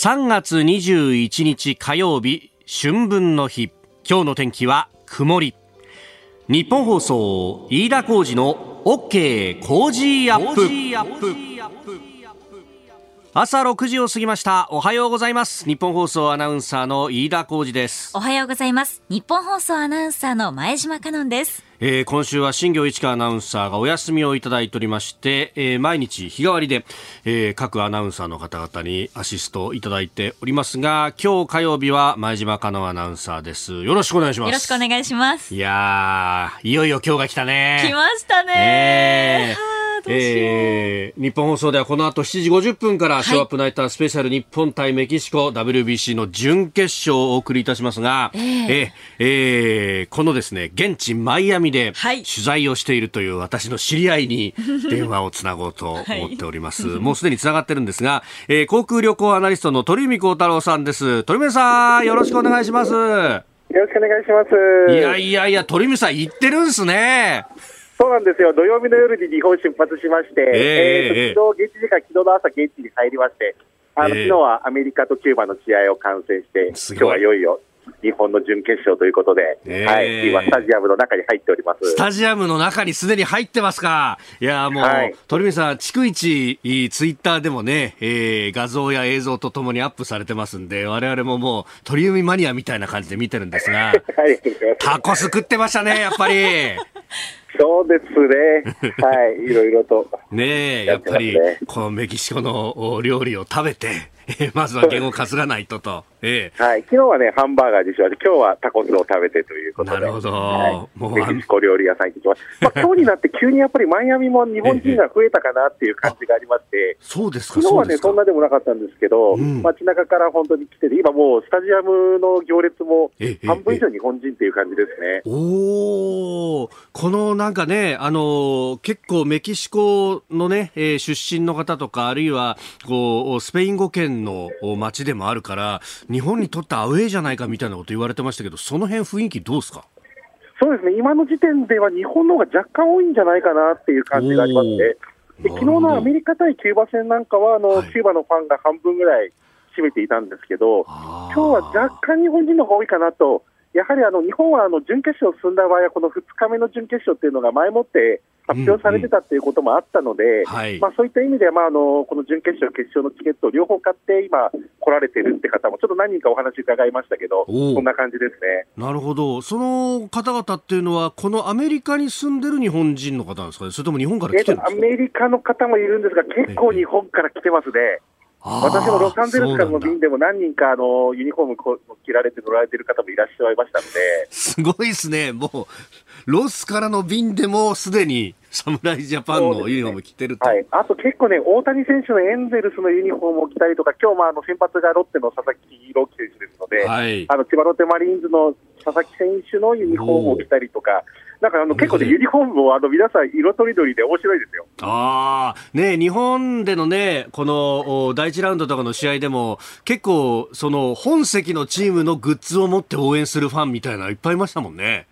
3月21日火曜日春分の日。今日の天気は曇り。日本放送飯田浩二の OK 工事アップ。朝6時を過ぎました。おはようございます。日本放送アナウンサーの飯田浩二です。おはようございます。日本放送アナウンサーの前島香音ですえー、今週は新業一華アナウンサーがお休みをいただいておりまして、えー、毎日日替わりで、えー、各アナウンサーの方々にアシストいただいておりますが今日火曜日は前島香音アナウンサーです。よろしくお願いします。よろしくお願いします。いやいよいよ今日が来たね。来ましたね、えーえー、日本放送ではこの後7時50分からショーアップナイタースペシャル日本対メキシコ WBC の準決勝をお送りいたしますが、えー、ええー、このですね現地マイアミで取材をしているという私の知り合いに電話をつなごうと思っております、はい、もうすでにつながってるんですが、えー、航空旅行アナリストの鳥海幸太郎さんです。鳥海さんよろしくお願いします。よろしくお願いします。いやいやいや鳥海さん行ってるんですねそうなんですよ、土曜日の夜に日本出発しまして、えー、えー、昨日現地時間、昨日の朝、現地に入りまして、あの、えー、昨日はアメリカとキューバの試合を観戦して、今日はいよいよ日本の準決勝ということで、えー、はい、今、スタジアムの中に入っております。スタジアムの中にすでに入ってますか、いやもう、はい、鳥海さん、逐一、ツイッターでもね、えー、画像や映像とともにアップされてますんで、われわれももう、鳥海マニアみたいな感じで見てるんですが、はい、タコス食ってましたね、やっぱり。そうですね。はい、いろいろと。ねえ、やっぱり、このメキシコの料理を食べて、まずは言を担がないとと。ええ、はい、昨日はね、ハンバーガーでしょ、今日はタコスを食べてということで、なるほど、はい、もう。メキシコ料理屋さん行ってきました、まあ、今日になって急にやっぱりマイアミも日本人が増えたかなっていう感じがありまして、そうですか昨日はね、そんなでもなかったんですけど、うん、街中から本当に来てて、今もうスタジアムの行列も半分以上日本人っていう感じですね。おこのなんかね、あの結構メキシコのね、えー、出身の方とか、あるいはこうスペイン語圏の街でもあるから、日本にとってアウェーじゃないかみたいなこと言われてましたけど、その辺雰囲気どうですか？そうですね、今の時点では日本の方が若干多いんじゃないかなっていう感じがありますね。で昨日のアメリカ対キューバ戦なんかはあの、はい、キューバのファンが半分ぐらい占めていたんですけど、今日は若干日本人の方が多いかなと。やはりあの日本はあの準決勝進んだ場合は、この2日目の準決勝っていうのが前もって発表されてたっていうこともあったので、うんうん。はい、まあ、そういった意味では、まあ、あのこの準決勝、決勝のチケットを両方買って、今、来られてるって方も、ちょっと何人かお話伺いましたけど、そんな感じですね。なるほど、その方々っていうのは、このアメリカに住んでる日本人の方なんですかね、それとも日本から来てるんですか、アメリカの方もいるんですが、結構日本から来てますね。私もロサンゼルスからの便でも何人かあのユニフォーム着られて乗られてる方もいらっしゃいましたので。すごいですね。もう、ロスからの便でもすでに侍ジャパンのユニフォーム着てると、ね、はい、あと結構ね、大谷選手のエンゼルスのユニフォームを着たりとか、今日もあの先発がロッテの佐々木朗希選手ですので、はい、あの千葉ロッテマリーンズの佐々木選手のユニフォームを着たりとか、なんかあの結構ね、ユニフォームもあの皆さん、色とりどりで面白いですよ。あね、日本でのね、この第1ラウンドとかの試合でも、結構、その本籍のチームのグッズを持って応援するファンみたいな、いっぱいいましたもんね。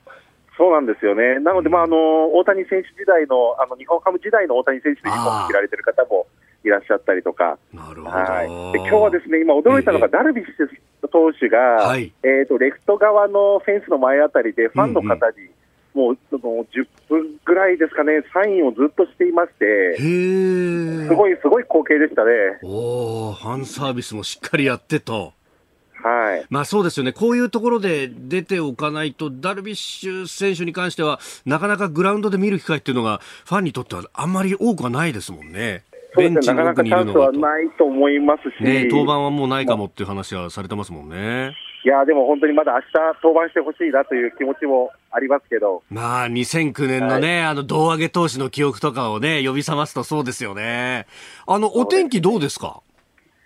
そうなんですよね。なので、まあ、あの、大谷選手時代の、あの、日本ハム時代の大谷選手のユニフォーム着られてる方もいらっしゃったりとか。なるほど。はい。で、今日はですね、今驚いたのが、ダルビッシュ投手が、はい、えっ、と、レフト側のフェンスの前あたりで、ファンの方に、うんうんもうその10分ぐらいですかね、サインをずっとしていまして、すごい、すごい光景でしたね。おファンサービスもしっかりやってと。はい。まあそうですよね。こういうところで出ておかないと、ダルビッシュ選手に関しては、なかなかグラウンドで見る機会っていうのが、ファンにとってはあんまり多くはないですもんね。ベンチの奥にいるのが。なかなかチャンスはないと思いますし。ね、登板はもうないかもっていう話はされてますもんね。いやでも本当にまだ明日登板してほしいなという気持ちもありますけど。まあ、2009年のね、はい、あの、胴上げ投手の記憶とかをね、呼び覚ますとそうですよね。あの、お天気どうですか？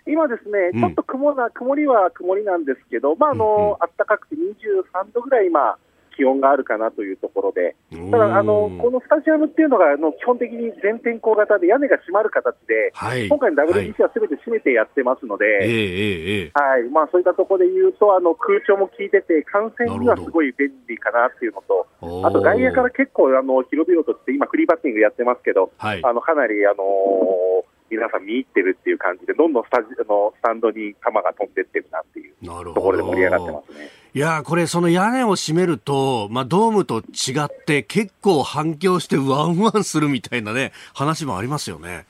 今ですね、ちょっと曇な、曇りは曇りなんですけど、まあ、あの、暖かくて23度ぐらい今、気温があるかなというところで、ただあの、このスタジアムっていうのがあの基本的に全天候型で屋根が閉まる形で、はい、今回の WBC はすべて閉めてやってますので、はい。まあ、そういったところで言うとあの空調も効いてて、観戦にはすごい便利かなっていうのと、あと外野から結構あの広々として、今、フリーバッティングやってますけど、はい、あのかなりあの皆さん見入ってるっていう感じで、どんどんスタジのスタンドに球が飛んでってるなっていうところで盛り上がってますね。いやこれ、その屋根を閉めると、まあ、ドームと違って、結構反響して、ワンワンするみたいなね、話もありますよね。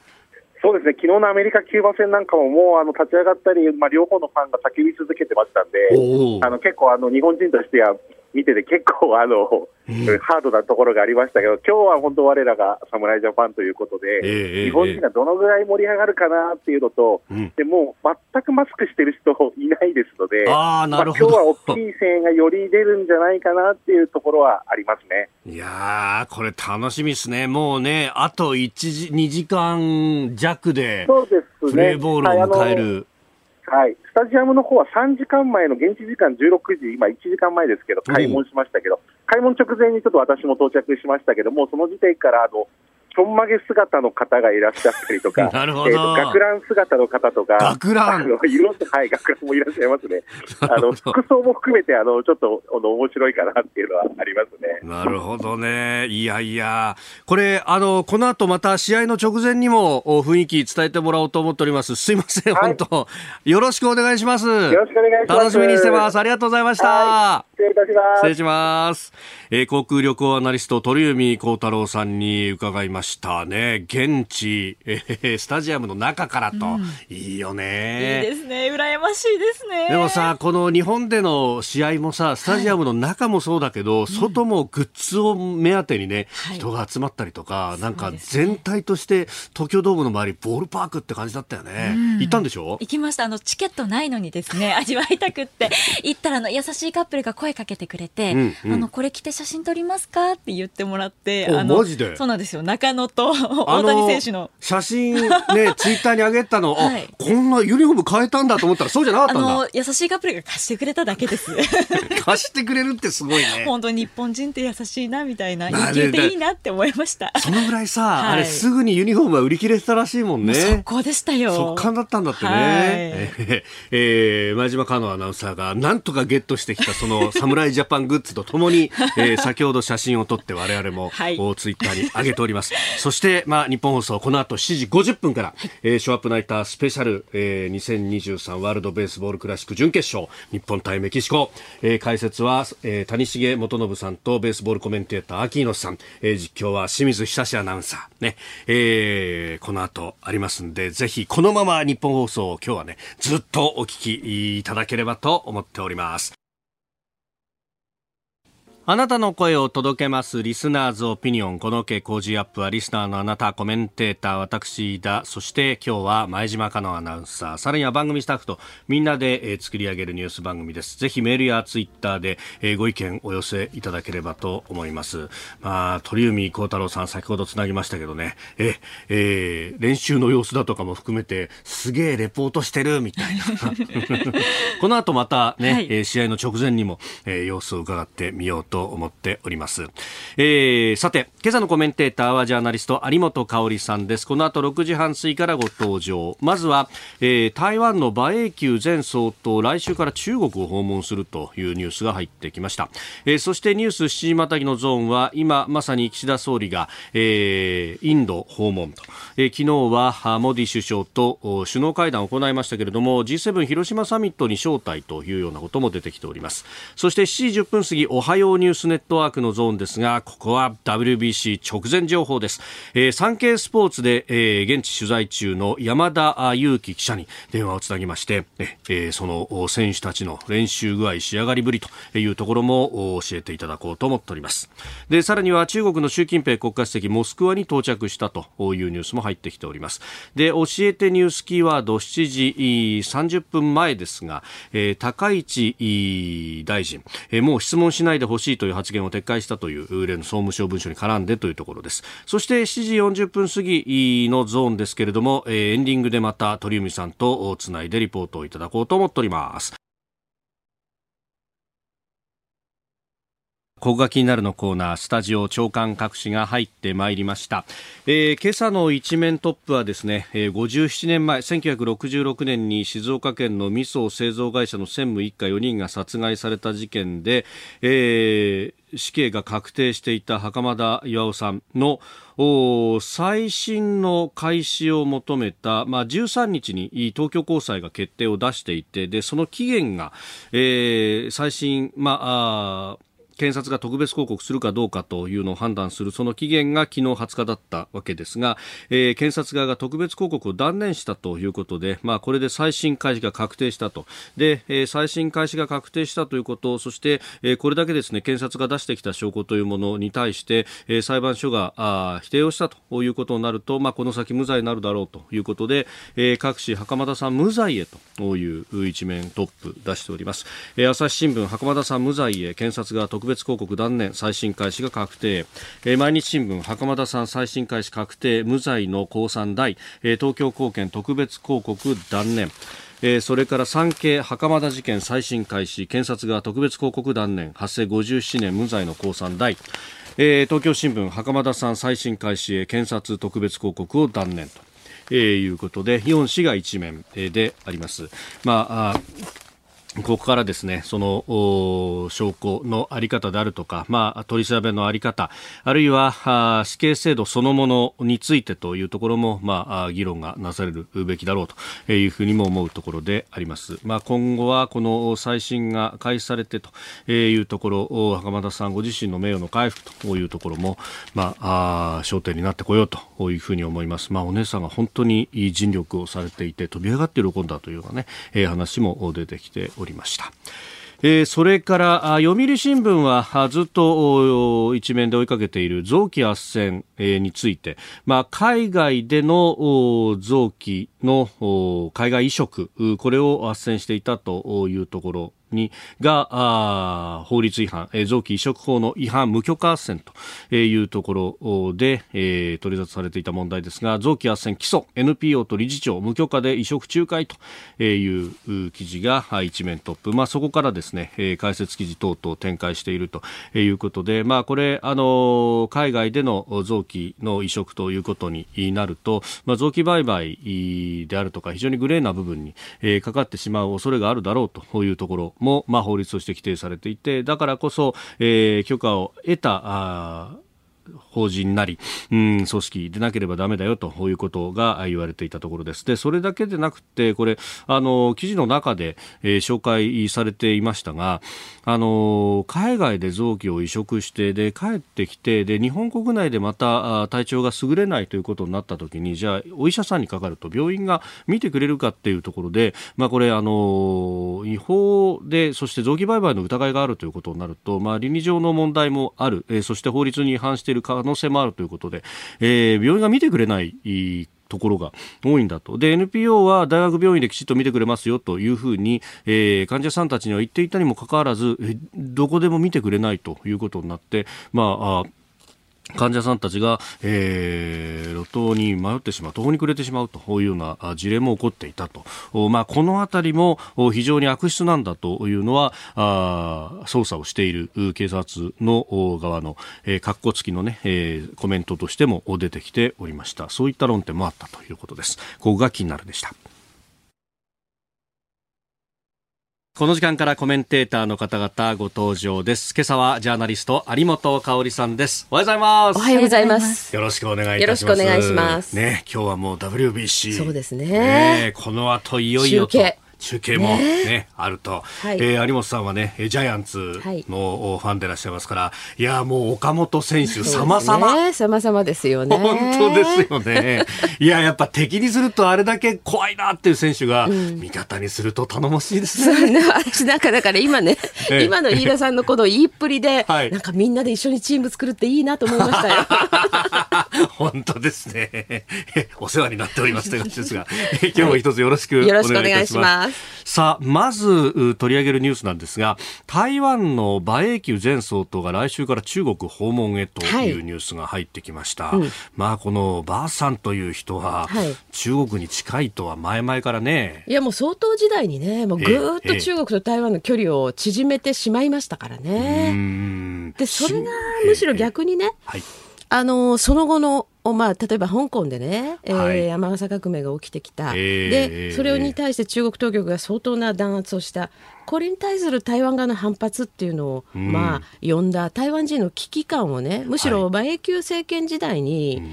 そうですね、昨日のアメリカ、キューバ戦なんかも、もうあの立ち上がったり、まあ、両方のファンが叫び続けてましたんで、あの結構あの、日本人としては見てて結構あの、うん、ハードなところがありましたけど、今日は本当我らが侍ジャパンということで、えー、日本人がどのぐらい盛り上がるかなっていうのと、うん、でも全くマスクしてる人いないですので、あなるほどまあ、今日は大きい声援がより出るんじゃないかなっていうところはありますね。いやー、これ楽しみですね。もうね、あと1時、2時間弱で、そうですね。プレーボールを迎える。はい、スタジアムの方は3時間前の現地時間16時、今1時間前ですけど、開門しましたけど、開門直前にちょっと私も到着しましたけども、その時点からあのちょんまげ姿の方がいらっしゃったりとか、なるほどえー、学ラン姿の方とか、学ランあの色はい、学ランもいらっしゃいますね。あの服装も含めてあのちょっとあの面白いかなっていうのはありますね。なるほどね。いやいや、これあのこの後また試合の直前にも雰囲気伝えてもらおうと思っております。すいません、はい、本当よろしくお願いします。よろしくお願いします。楽しみにしてます。ありがとうございました。はい、失礼いたします。失礼します。えー、航空旅行アナリスト鳥海幸太郎さんに伺いましたね。現地、えー、スタジアムの中からと、うん、いいよね。いいですね。羨ましいですね。でもさ、この日本での試合もさ、スタジアムの中もそうだけど、はい、外もグッズを目当てにね、うん、人が集まったりとか、はい、なんか全体として東京ドームの周り、ボールパークって感じだったよね。うん、行ったんでしょ？行きました。あの、チケットないのにですね、味わいたくって、行ったらあの、優しいカップルが声かけてくれて、うんうん、あの、これ着て写真撮りますか？って言ってもらって、あの、そうなんですよ。中野と大谷選手の。写真ね ツイッターに上げたの、はい、あこんなユニフォーム変えたんだと思ったらそうじゃなかったんだ。優しいカップルが貸してくれただけです。貸してくれるってすごいね。本当に日本人って優しいなみたいな。生きていいなって思いました。そのぐらいさ、はい、あれすぐにユニフォームは売り切れてたらしいもんね。速攻でしたよ。速乾だったんだってね、はい、ええー、前島香野アナウンサーがなんとかゲットしてきたその侍ジャパングッズとともに、えー、先ほど写真を撮って我々も、はい、ツイッターに上げておりますそしてまあ日本放送この後7時50分から、はい、えー、ショーアップナイタースペシャル、えー、2023ワールドベースボールクラシック準決勝日本対メキシコ、えー、解説は、えー、谷重元信さんとベースボールコメンテーター秋野さん、えー、実況は清水久志アナウンサー。ね、えー、この後ありますんでぜひこのまま日本放送を今日はねずっとお聞きいただければと思っておりますあなたの声を届けますリスナーズオピニオン。この傾向ジアップはリスナーのあなた、コメンテーター、私だ、そして今日は前島香のアナウンサー、さらには番組スタッフとみんなで、えー、作り上げるニュース番組です。ぜひメールやツイッターで、えー、ご意見お寄せいただければと思います。まあ、鳥海幸太郎さん先ほどつなぎましたけどね、え、えー、練習の様子だとかも含めて、すげえレポートしてるみたいな。この後またね、はい、えー、試合の直前にも、えー、様子を伺ってみようとと思っております、えー、さて今朝のコメンテーターはジャーナリスト有本香里さんです。この後6時半過ぎからご登場。まずは、えー、台湾の馬英九前総統来週から中国を訪問するというニュースが入ってきました、えー、そしてニュース7時またぎのゾーンは今まさに岸田総理が、えー、インド訪問と、えー、昨日はモディ首相と首脳会談を行いましたけれども G7 広島サミットに招待というようなことも出てきております。そして7時10分過ぎおはようニュースネットワークのゾーンですがここは WBC 直前情報です、えー、産経スポーツで、えー、現地取材中の山田裕樹記者に電話をつなぎまして、えー、その選手たちの練習具合仕上がりぶりというところも教えていただこうと思っております。でさらには中国の習近平国家主席モスクワに到着したというニュースも入ってきております。で教えてニュースキーワード7時30分前ですが、えー、高市大臣、えー、もう質問しないでほしいという発言を撤回したという例の総務省文書に絡んでというところです。そして7時40分過ぎのゾーンですけれども、え、エンディングでまた鳥海さんとつないでリポートをいただこうと思っております。ここが気になるのコーナー、スタジオ長官各紙が入ってまいりました。えー、今朝の一面トップはですね、えー、57年前、1966年に静岡県の味噌製造会社の専務一家4人が殺害された事件で、えー、死刑が確定していた袴田巌さんの再審の開始を求めた、まあ、13日に東京高裁が決定を出していてでその期限が、えー、再審、まあ検察が特別抗告するかどうかというのを判断するその期限が昨日20日だったわけですが、えー、検察側が特別抗告を断念したということで、まあ、これで再審開始が確定したと。で、えー、再審開始が確定したということそして、えー、これだけですね検察が出してきた証拠というものに対して、えー、裁判所があ否定をしたということになると、まあ、この先無罪になるだろうということで、えー、各紙袴田さん無罪へという一面トップ出しております、えー、朝日新聞袴田さん無罪へ検察が特別別広告断念再審開始が確定、えー、毎日新聞袴田さん再審開始確定。無罪の高三大、えー、東京高検特別広告断念。えー、それから産経袴田事件再審開始。検察が特別広告断念。発生57年無罪の高三大、えー、東京新聞袴田さん再審開始へ検察特別広告を断念と、えー、いうことで4氏が一面であります。まあここからですね、その証拠のあり方であるとか、まあ、取り調べのあり方、あるいは死刑制度そのものについてというところも、まあ、議論がなされるべきだろうというふうにも思うところであります。まあ、今後はこの再審が開始されてというところ、袴田さんご自身の名誉の回復というところも、まあ、あ焦点になってこようというふうに思います。まあ、お姉さんが本当に尽力をされていて、飛び上がって喜んだというようなね、え、話も出てきておりました。えー、それから読売新聞はずっと一面で追いかけている臓器斡旋、えー、について、まあ、海外での臓器の海外移植これを斡旋していたというところにが法律違反、臓器移植法の違反無許可斡旋というところで、えー、取り沙汰されていた問題ですが臓器斡旋起訴 NPO と理事長無許可で移植仲介という記事が一面トップ、まあ、そこからですね、解説記事等々展開しているということで、まあ、これあの海外での臓器の移植ということになると、まあ、臓器売買であるとか非常にグレーな部分に、かかってしまう恐れがあるだろうというところも、まあ、法律として規定されていてだからこそ、えー、許可を得た法人なり、うん、組織でなければだめだよということが言われていたところです。で、それだけでなくて、これ、あの、記事の中で、えー、紹介されていましたが、あの、海外で臓器を移植して、で、帰ってきて、で、日本国内でまた体調が優れないということになったときに、じゃあ、お医者さんにかかると病院が見てくれるかっていうところで、まあ、これ、あの、違法で、そして臓器売買の疑いがあるということになると、まあ、倫理上の問題もある、えー、そして法律に違反している可能性もあるということで、えー、病院が見てくれないところが多いんだと。で、NPO は大学病院できちっと見てくれますよというふうに、えー、患者さんたちには言っていたにもかかわらず、どこでも見てくれないということになって、まあ、患者さんたちが、えー、路頭に迷ってしまう、途方に暮れてしまうというような事例も起こっていたと。まあ、このあたりも非常に悪質なんだというのは、あ捜査をしている警察の側の、えー、格好付きのね、えー、コメントとしても出てきておりました。そういった論点もあったということです。ここが気になるでした。この時間からコメンテーターの方々ご登場です。今朝はジャーナリスト有本香里さんです。おはようございます。おはようございます。よろしくお願いいたします。よろしくお願いします。ね、今日はもう WBC。そうですね。ねこの後いよいよと。中継もね、ねあると、はい、えー、有本さんはねジャイアンツのファンでいらっしゃいますから、はい、いやもう岡本選手様々。様々ですよね。本当ですよね。いややっぱ敵にするとあれだけ怖いなっていう選手が、うん、味方にすると頼もしいですね。私なんかだから今ね、今の飯田さんのこの言いっぷりで、はい、なんかみんなで一緒にチーム作るっていいなと思いましたよ 本当ですね。お世話になっておりますという感じですが、今日も一つよろしくお願いいたします。よろしくお願いしますさあ、まず取り上げるニュースなんですが、台湾の馬英九前総統が来週から中国訪問へというニュースが入ってきました。はいうん、まあ、この馬さんという人は、はい、中国に近いとは前々からね。いや、もう総統時代にね、もうぐーっと中国と台湾の距離を縮めてしまいましたからね。で、それがむしろ逆にね、はいあのその後のまあ、例えば香港でね、えー、はい、山笠革命が起きてきた、えー、でそれに対して中国当局が相当な弾圧をした。これに対する台湾側の反発っていうのを、うん、まあ、呼んだ台湾人の危機感をねむしろ馬英九政権時代に、はい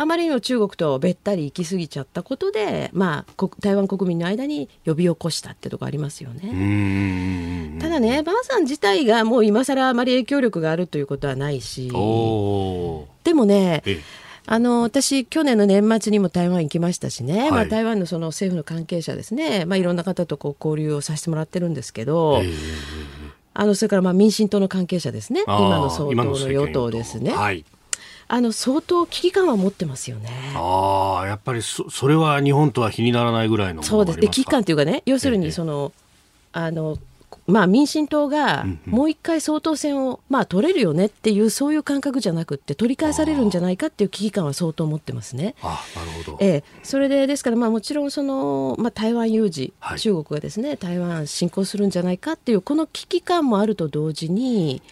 あまりにも中国とべったり行き過ぎちゃったことで、まあ、台湾国民の間に呼び起こしたってとこありますよね。ただね、バーさん自体がもう今更あまり影響力があるということはないし、でもね、あの私、去年の年末にも台湾行きましたしね、はい、まあ、台湾のその政府の関係者ですね、まあ、いろんな方とこう交流をさせてもらってるんですけど、あのそれからまあ民進党の関係者ですね、今の総統の与党ですね。はいあの相当危機感は持ってますよね。ああ、やっぱりそそれは日本とは比にならないぐらいのそうです。で危機感というかね、要するにその、ええ、あのまあ、民進党がもう一回総統選を、まあ、取れるよねっていうそういう感覚じゃなくて取り返されるんじゃないかっていう危機感は相当持ってますね。あなるほど、ええ、それでですから、まあ、もちろんその、まあ、台湾有事、はい、中国がですね台湾侵攻するんじゃないかっていうこの危機感もあると同時に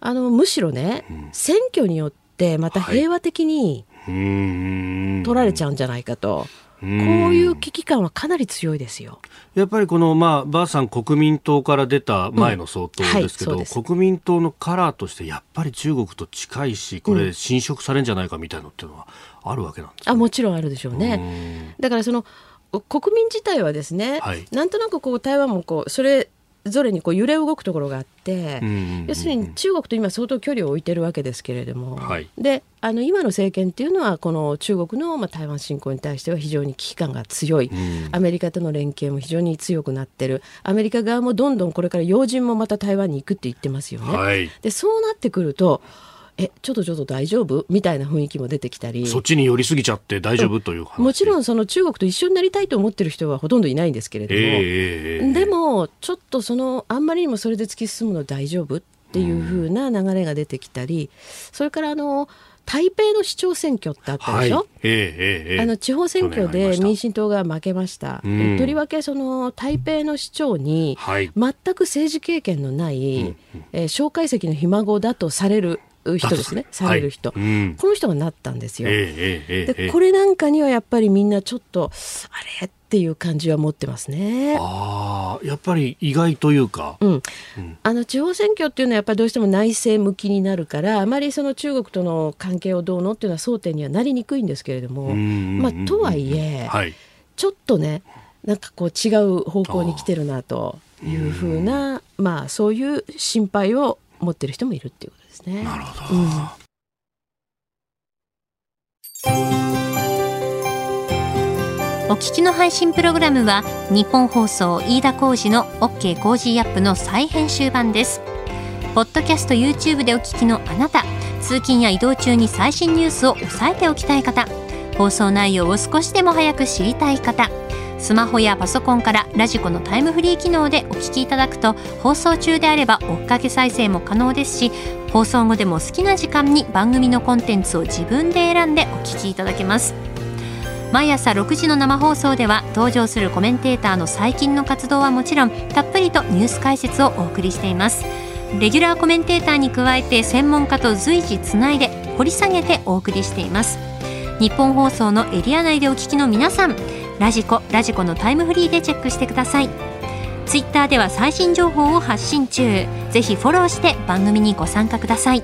あのむしろね、うん、選挙によってってまた平和的に取られちゃうんじゃないかと。こういう危機感はかなり強いですよ。やっぱりこの、まあ、バーさん、国民党から出た前の総統ですけど、うんはい、国民党のカラーとして、やっぱり中国と近いし、これ、侵食されるんじゃないかみたいなのっていうのはあるわけなんですか、ね、あもちろんあるでしょうね。だからその国民自体はですね、はい、なんとなくこう台湾もこうそれぞれにこう揺れ動くところがあって、要するに中国と今相当距離を置いてるわけですけれども、はい、であの今の政権っていうのはこの中国のまあ台湾侵攻に対しては非常に危機感が強い、アメリカとの連携も非常に強くなってる。アメリカ側もどんどんこれから要人もまた台湾に行くって言ってますよね。はい、でそうなってくるとえちょっとちょっと大丈夫？みたいな雰囲気も出てきたり。そっちに寄りすぎちゃって大丈夫というもちろんその中国と一緒になりたいと思ってる人はほとんどいないんですけれども、えー、でもちょっとそのあんまりにもそれで突き進むの大丈夫っていうふうな流れが出てきたり、それからあの台北の市長選挙ってあったでしょ、はい。えーえー、あの地方選挙で民進党が負けました、うん、とりわけその台北の市長に全く政治経験のない、はい、えー、蒋介石のひ孫だとされる人ですね。される人、はい。うん、この人がなったんですよ、えー、でこれなんかにはやっぱりみんなちょっとあれ？っていう感じは持ってますね。あやっぱり意外というか、うん、うん、あの地方選挙っていうのはやっぱりどうしても内政向きになるからあまりその中国との関係をどうのっていうのは争点にはなりにくいんですけれども、まあ、とはいえ、はい、ちょっとねなんかこう違う方向に来てるなというふうなまあそういう心配を持ってる人もいるっていうことですね。なるほど、うん。お聞きの配信プログラムはニッポン放送飯田浩司の OK コージーアップの再編集版です。ポッドキャスト YouTube でお聞きのあなた通勤や移動中に最新ニュースを押さえておきたい方放送内容を少しでも早く知りたい方スマホやパソコンからラジコのタイムフリー機能でお聞きいただくと放送中であれば追っかけ再生も可能ですし放送後でも好きな時間に番組のコンテンツを自分で選んでお聞きいただけます。毎朝6時の生放送では登場するコメンテーターの最近の活動はもちろんたっぷりとニュース解説をお送りしています。レギュラーコメンテーターに加えて専門家と随時つないで掘り下げてお送りしています。日本放送のエリア内でお聞きの皆さんラジコラジコのタイムフリーでチェックしてください。ツイッターでは最新情報を発信中。ぜひフォローして番組にご参加ください。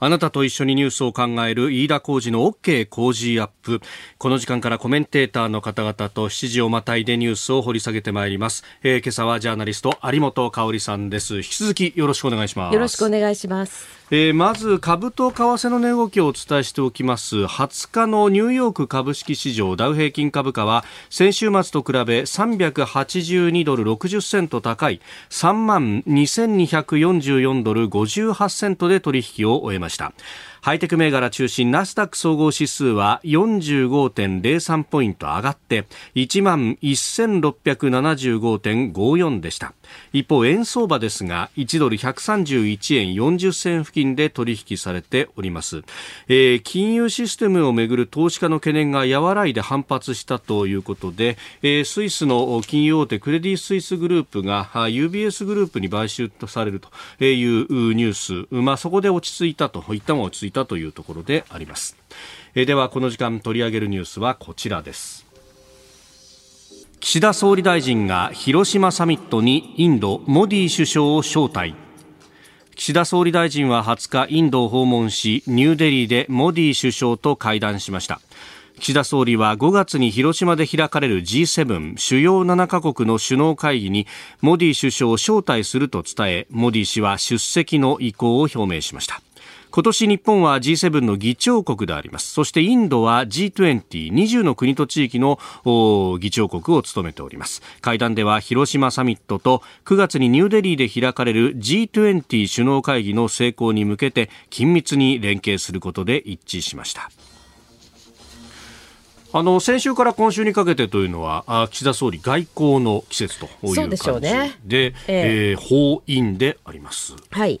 あなたと一緒にニュースを考える飯田浩二の OK 工事アップ。この時間からコメンテーターの方々と7時をまたいでニュースを掘り下げてまいります。えー、今朝はジャーナリスト有本香里さんです。引き続きよろしくお願いします。よろしくお願いします。えー、まず株と為替の値動きをお伝えしておきます20日のニューヨーク株式市場ダウ平均株価は先週末と比べ382ドル60セント高い3万2244ドル58セントで取引を終えましたハイテク銘柄中心ナスダック総合指数は45.03ポイント上がって1万1675.54でした。一方円相場ですが1ドル131円40銭付近で取引されております、えー、金融システムをめぐる投資家の懸念が和らいで反発したということで、えー、スイスの金融大手クレディ・スイスグループが UBS グループに買収とされるというニュース、まあ、そこで落ち着いたと一旦は落ち着いたというところであります、え、ではこの時間取り上げるニュースはこちらです。岸田総理大臣が広島サミットにインドモディ首相を招待。岸田総理大臣は20日インドを訪問しニューデリーでモディ首相と会談しました。岸田総理は5月に広島で開かれる G7 主要7カ国の首脳会議にモディ首相を招待すると伝えモディ氏は出席の意向を表明しました。今年日本は G7 の議長国であります。そしてインドは G2020 の国と地域の議長国を務めております。会談では広島サミットと9月にニューデリーで開かれる G20 首脳会議の成功に向けて緊密に連携することで一致しました。あの先週から今週にかけてというのは岸田総理外交の季節という感じでで、しね。ええー、訪印であります。はい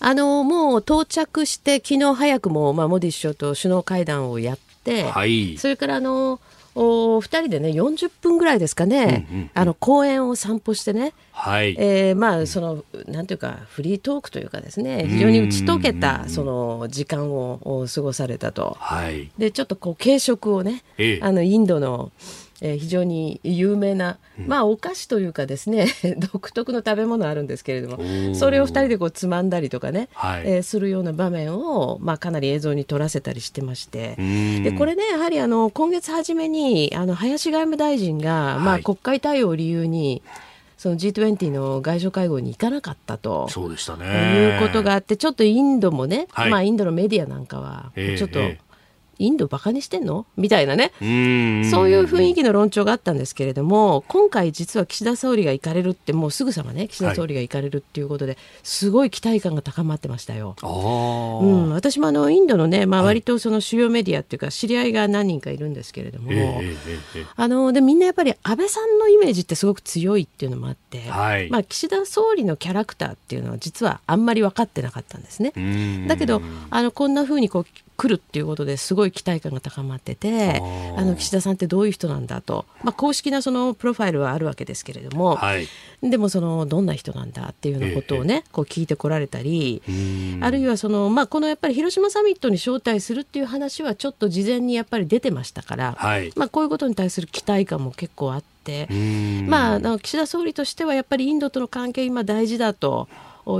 あのもう到着して昨日早くも、まあ、モディ首相と首脳会談をやって、はい、それからあのお2人でね40分ぐらいですかね、うんうんうん、あの公園を散歩してね、はい。えー、まあそのなんていうかフリートークというかですね非常に打ち解けたその時間を過ごされたと、はい、でちょっとこう軽食をね、ええ、あのインドのえー、非常に有名な、まあ、お菓子というかですね 独特の食べ物あるんですけれどもそれを2人でこうつまんだりとかね、はい、えー、するような場面を、まあ、かなり映像に撮らせたりしてましてでこれねやはりあの今月初めにあの林外務大臣が、まあ、国会対応を理由に、その G20 の外相会合に行かなかったとそうでしたね。いうことがあってちょっとインドもね、はい、まあ、インドのメディアなんかはちょっと、えーえ。ーインドバカにしてんの？みたいなね。そういう雰囲気の論調があったんですけれども今回実は岸田総理が行かれるってもうすぐさまね岸田総理が行かれるっていうことで、はい、すごい期待感が高まってましたよ。うん、私もあのインドのね、まあ、割とその主要メディアっていうか知り合いが何人かいるんですけれども、あのでみんなやっぱり安倍さんのイメージってすごく強いっていうのもあって、はい、まあ、岸田総理のキャラクターっていうのは実はあんまり分かってなかったんですね。だけどあのこんなふうにこう来るっていうことですごい期待感が高まっててあの岸田さんってどういう人なんだと、まあ、公式なそのプロファイルはあるわけですけれども、はい、でもそのどんな人なんだっていうようなことをね、ええ、こう聞いてこられたりあるいはその、まあ、このやっぱり広島サミットに招待するっていう話はちょっと事前にやっぱり出てましたから、はい、まあ、こういうことに対する期待感も結構あって。まあ、岸田総理としてはやっぱりインドとの関係今大事だと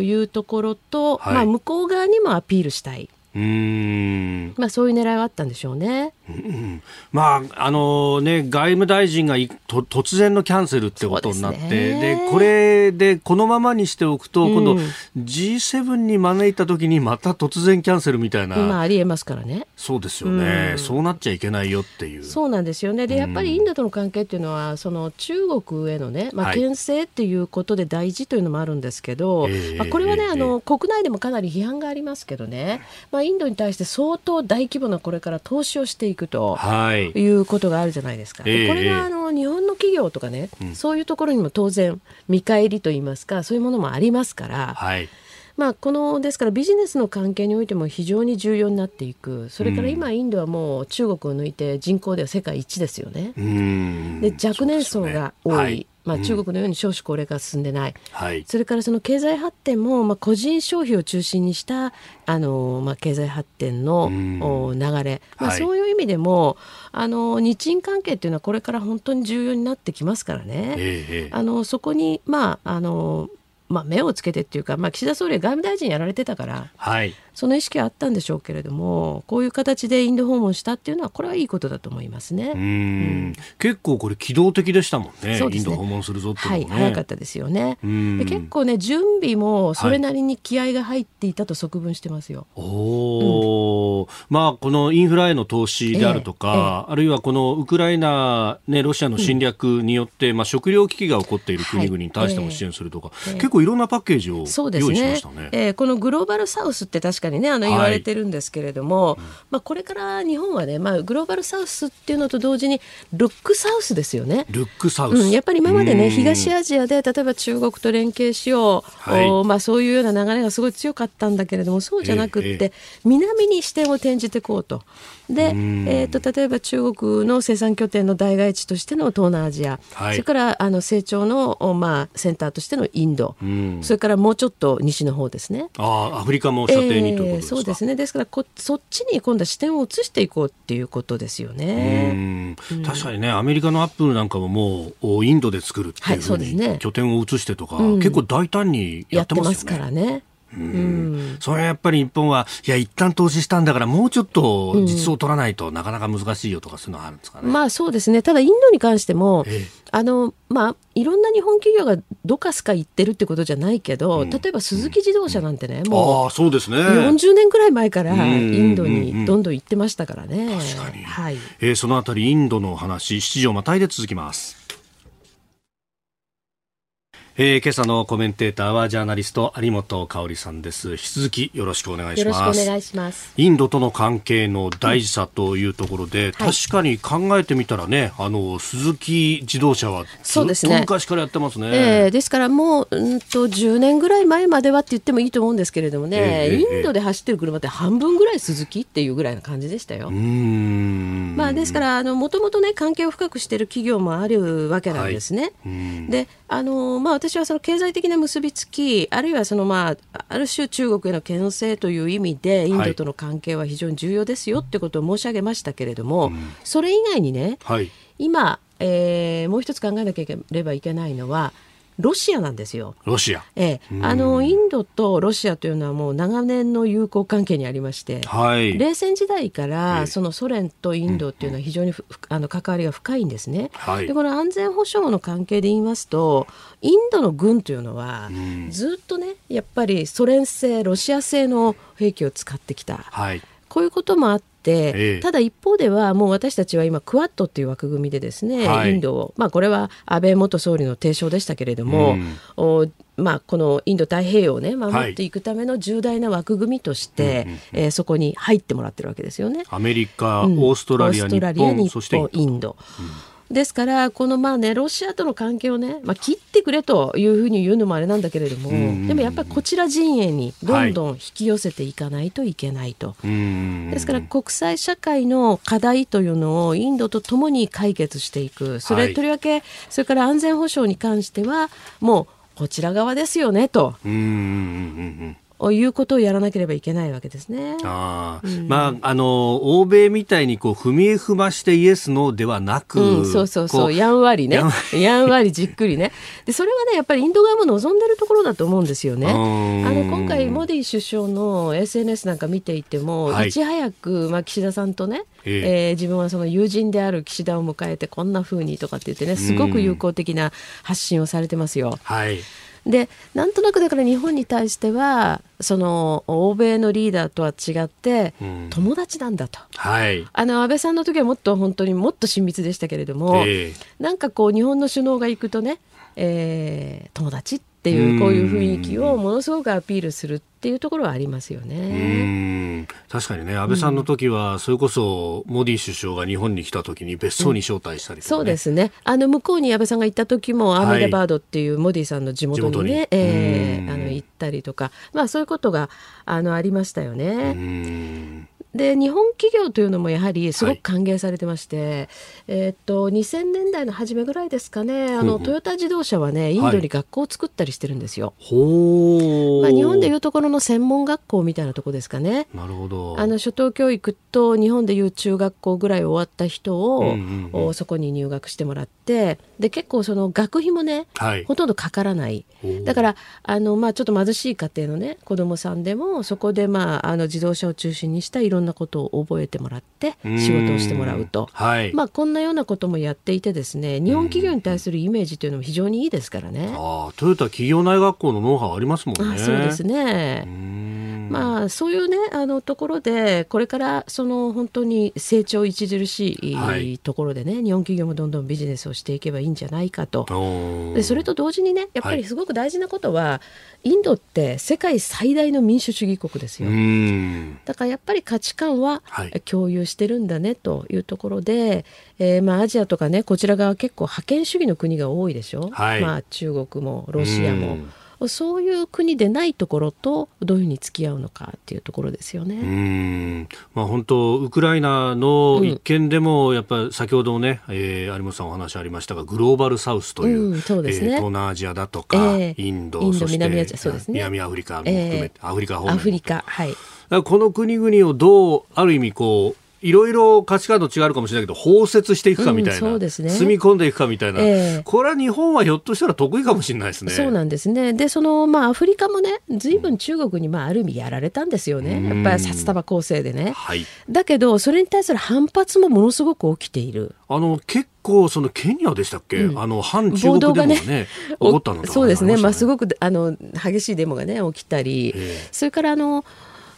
いうところと、はい、まあ、向こう側にもアピールしたい。うん。まあ、そういう狙いはあったんでしょうね。うん、まああのね、外務大臣がと突然のキャンセルってことになって、で、ね、これでこのままにしておくと、うん、今度 G7 に招いた時にまた突然キャンセルみたいな。今ありえますからねそうですよね、うん、そうなっちゃいけないよっていう。そうなんですよね。でやっぱりインドとの関係っていうのはその中国へのね、まあ、牽制っていうことで大事というのもあるんですけど、はい、まあ、これはね、あの国内でもかなり批判がありますけどね、まあ、インドに対して相当大規模なこれから投資をしていくと、はい、いうことがあるじゃないですか。でこれがあの日本の企業とかね、うん、そういうところにも当然見返りといいますかそういうものもありますから。はいまあ、このですからビジネスの関係においても非常に重要になっていく。それから今、インドはもう中国を抜いて人口では世界一ですよね。で若年層が多い、ねはい、まあ、中国のように少子高齢化が進んでない、はい、それからその経済発展も、まあ、個人消費を中心にしたあの、まあ、経済発展の流れ、まあ、そういう意味でも、あの日印関係っていうのはこれから本当に重要になってきますからね、えー、あのそこに、まああのまあ、目をつけてっていうか、まあ、岸田総理は外務大臣やられてたから、はい、その意識はあったんでしょうけれどもこういう形でインド訪問したっていうのはこれはいいことだと思いますね。うん。結構これ機動的でしたもんね、ね、インド訪問するぞって、ね、はい。早かったですよね。で結構ね準備もそれなりに気合が入っていたと側分してますよ。はい、おお、うん、まあこのインフラへの投資であるとか、えええ、あるいはこのウクライナねロシアの侵略によって、うん、まあ食料危機が起こっている国々に対しても支援するとか、はい、結構いろんなパッケージを用意しましたね。ねえー、このグローバルサウスって確かにねあの言われてるんですけれども、はい、まあこれから日本はねまあグローバルサウスっていうのと同時にルックサウスですよね。ルックサウス、うん、やっぱり今までね東アジアで例えば中国と連携しよう、はい、まあそういうような流れがすごい強かったんだけれどもそうじゃなくって、えーえー、南に視点を転じていこうと。で、えーと、例えば中国の生産拠点の代替地としての東南アジア、はい、それからあの成長の、まあ、センターとしてのインド、それからもうちょっと西の方ですね。あアフリカも射程にということですか、そうですね。ですからこそっちに今度は視点を移していこうっていうことですよね。確かにねアメリカのアップルなんかももうインドで作るっていうふうに、ね、拠点を移してとか、うん、結構大胆にやってますよね。からね。うん、それはやっぱり日本はいや一旦投資したんだからもうちょっと実装を取らないとなかなか難しいよとかそういうのあるんですかね。まあそうですね。ただインドに関しても、ええ、あのまあいろんな日本企業がどかすか言ってるってことじゃないけど、うん、例えば鈴木自動車なんてね、うん、もうあそうですね。40年くらい前からインドにどんどん行ってましたからね。確かに、はい。えー、そのあたりインドの話7時をまたいで続きます。えー、今朝のコメンテーターはジャーナリスト有本香里さんです。引き続きよろしくお願いします。よろしくお願いします。インドとの関係の大事さというところで、うん、確かに考えてみたらねあの鈴木自動車はずっと昔からやってますね。でえー、ですからもううんと10年ぐらい前まではって言ってもいいと思うんですけれどもね、えー、インドで走ってる車って半分ぐらい鈴木っていうぐらいな感じでしたよ。まあですからあのもともとね関係を深くしている企業もあるわけなんですね、はい、であのまあ私はその経済的な結びつきあるいはその、まあ、ある種中国への牽制という意味でインドとの関係は非常に重要ですよってことを申し上げましたけれども、それ以外にね、はい、今、えー、もう一つ考えなければいけないのはロシアなんですよ。ロシア。ええ、あのインドとロシアというのはもう長年の友好関係にありまして、はい、冷戦時代からそのソ連とインドっていうのは非常に、うん、あの関わりが深いんですね。はい、でこの安全保障の関係で言いますと、インドの軍というのは、ずっとねやっぱりソ連製ロシア製の兵器を使ってきた。はいこういうこともあって、ええ、ただ一方ではもう私たちは今クワッドっていう枠組みでですね、はい、インドを、まあ、これは安倍元総理の提唱でしたけれども、うん、おまあ、このインド太平洋を、ね、守っていくための重大な枠組みとして、はい、えー、そこに入ってもらってるわけですよね。アメリカ、オーストラリア、日本、そしてインド。うんですから、このまあね、ロシアとの関係をね、まあ、切ってくれというふうに言うのもあれなんだけれども、でもやっぱりこちら陣営にどんどん引き寄せていかないといけないと。はい、ですから国際社会の課題というのをインドとともに解決していく、それとりわけ、それから安全保障に関しては、もうこちら側ですよねと。うんうんうんうんいうことをやらなければいけないわけですね。あうん、まあ、あの、欧米みたいにこう、踏み絵踏ましてイエス、ノーではなく、うん、そうそうそう、やんわりね。やんわりじっくりね。で、それはね、やっぱりインド側も望んでるところだと思うんですよね。あの、今回、モディ首相の SNS なんか見ていても、はい、いち早く、まあ、岸田さんとね、ええー、自分はその友人である岸田を迎えてこんなふうにとかって言ってねすごく友好的な発信をされてますよ。はいでなんとなくだから日本に対してはその欧米のリーダーとは違って友達なんだと、はい、あの安倍さんの時はもっと本当にもっと親密でしたけれども、えー、なんかこう日本の首脳が行くとね、えー、友達っていうこういう雰囲気をものすごくアピールするっていうところはありますよね。確かにね、安倍さんの時は、それこそ、モディ首相が日本に来た時に別荘に招待したり、ねうん、そうですね。あの、向こうに安倍さんが行った時も、アーメダバードっていうモディさんの地元にね、はい、えー、あの、行ったりとか、まあそういうことが、あの、ありましたよね。で日本企業というのもやはりすごく歓迎されてまして、はい、えー、っと2000年代の初めぐらいですかね。あのトヨタ自動車はねインドに学校を作ったりしてるんですよ。はい、まあ、日本でいうところの専門学校みたいなとこですかね。なるほど。あの初等教育と日本でいう中学校ぐらい終わった人を、うんうんうん、そこに入学してもらってで結構その学費もね、はい、ほとんどかからない。だからあの、まあ、ちょっと貧しい家庭のね子供さんでもそこで、まあ、あの自動車を中心にしたいろんなことを覚えてもらって仕事をしてもらうと、はい、まあ、こんなようなこともやっていてですね日本企業に対するイメージというのも非常にいいですからね。あトヨタ企業内学校のノウハウありますもんね。そうですねまあ、そういうねあのところでこれからその本当に成長著しいところでね、はい、日本企業もどんどんビジネスをしていけばいいんじゃないかと。でそれと同時にねやっぱりすごく大事なことは、はい、インドって世界最大の民主主義国ですよ。だからやっぱり価値観は共有してるんだねというところで、はい、えー、まあ、アジアとかねこちら側結構覇権主義の国が多いでしょ、はい、まあ、中国もロシアも。そういう国でないところとどういうふうに付き合うのかっていうところですよね。うんまあ、本当、ウクライナの一件でも、やっぱり先ほどね、えー、有本さんお話ありましたが、グローバルサウスという、うんそうですね、えー、東南アジアだとか、えー、インド、インド南アジア、そうですね、南アフリカも含めて、えー、アフリカ方面アフリカ、はい。この国々をどう、ある意味こう、いろいろ価値観と違うかもしれないけど包摂していくかみたいな、うん、ね、住み込んでいくかみたいな、えー、これは日本はひょっとしたら得意かもしれないですね。そうなんですね。でその、まあ、アフリカもねずいぶん中国に、まあ、ある意味やられたんですよね、やっぱり札束構成でね、はい、だけどそれに対する反発もものすごく起きている。あの結構そのケニアでしたっけ、うん、あの反中国デモがねね起こったのそうですね、まあ、すごくあの激しいデモがね起きたり、それからあの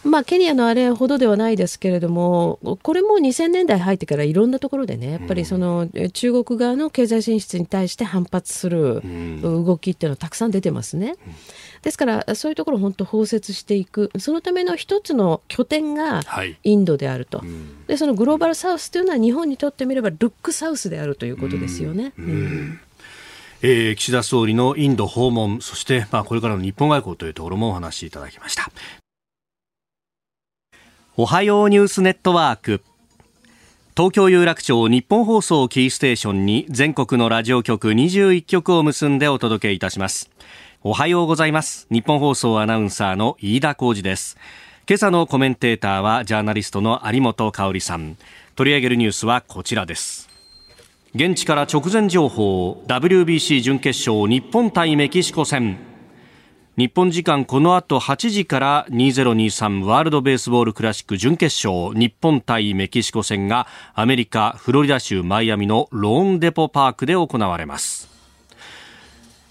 まあ、ケニアのあれほどではないですけれども、これも2000年代入ってからいろんなところでね、やっぱりその中国側の経済進出に対して反発する動きっていうのはたくさん出てますね。ですから、そういうところを本当包摂していく、そのための一つの拠点がインドであると、はい、でそのグローバルサウスというのは日本にとってみればルックサウスであるということですよね。うん。えー、岸田総理のインド訪問、そして、まあ、これからの日本外交というところもお話しいただきました。おはようニュースネットワーク。東京有楽町日本放送キーステーションに全国のラジオ局21局を結んでお届けいたします。おはようございます。日本放送アナウンサーの飯田浩二です。今朝のコメンテーターはジャーナリストの有本香里さん。取り上げるニュースはこちらです。現地から直前情報。WBC 準決勝日本対メキシコ戦。日本時間この後8時から2023ワールドベースボールクラシック準決勝日本対メキシコ戦がアメリカフロリダ州マイアミのローンデポパークで行われます。